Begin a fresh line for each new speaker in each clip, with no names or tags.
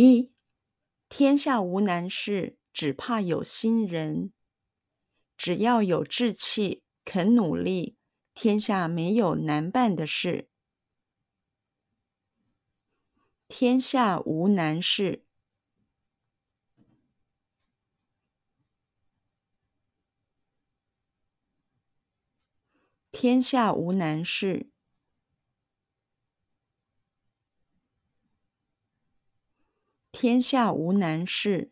一，天下无难事，只怕有心人。只要有志气，肯努力，天下没有难办的事。天下无难事。天下无难事。天下无难事。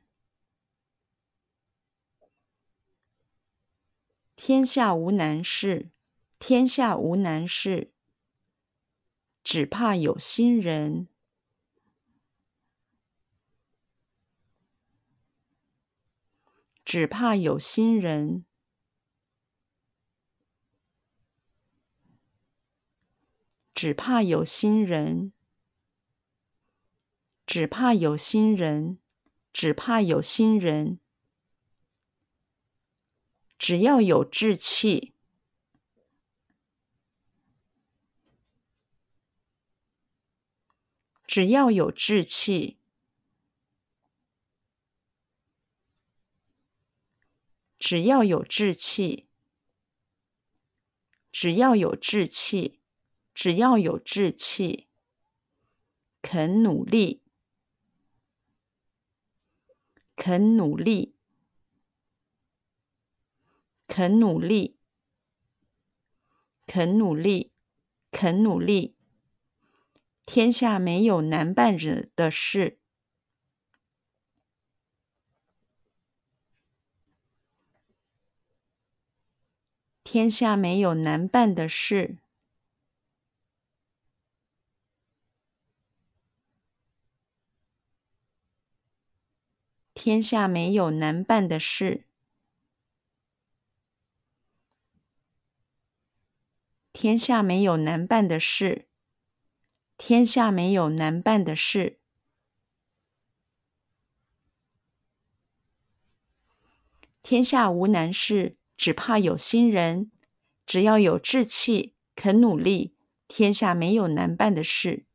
天下无难事。天下无难事。只怕有心人。只怕有心人，只怕有心人，只怕有心人，只怕有心人。只要有志气，只要有志气。只要有志气，只要有志气，只要有志气，肯努力，肯努力，肯努力，肯努力，肯努力，天下没有难办人的事。天下没有难办的事。天下没有难办的事。天下没有难办的事。天下没有难办的事。天下无难事。只怕有心人，只要有志气，肯努力，天下没有难办的事。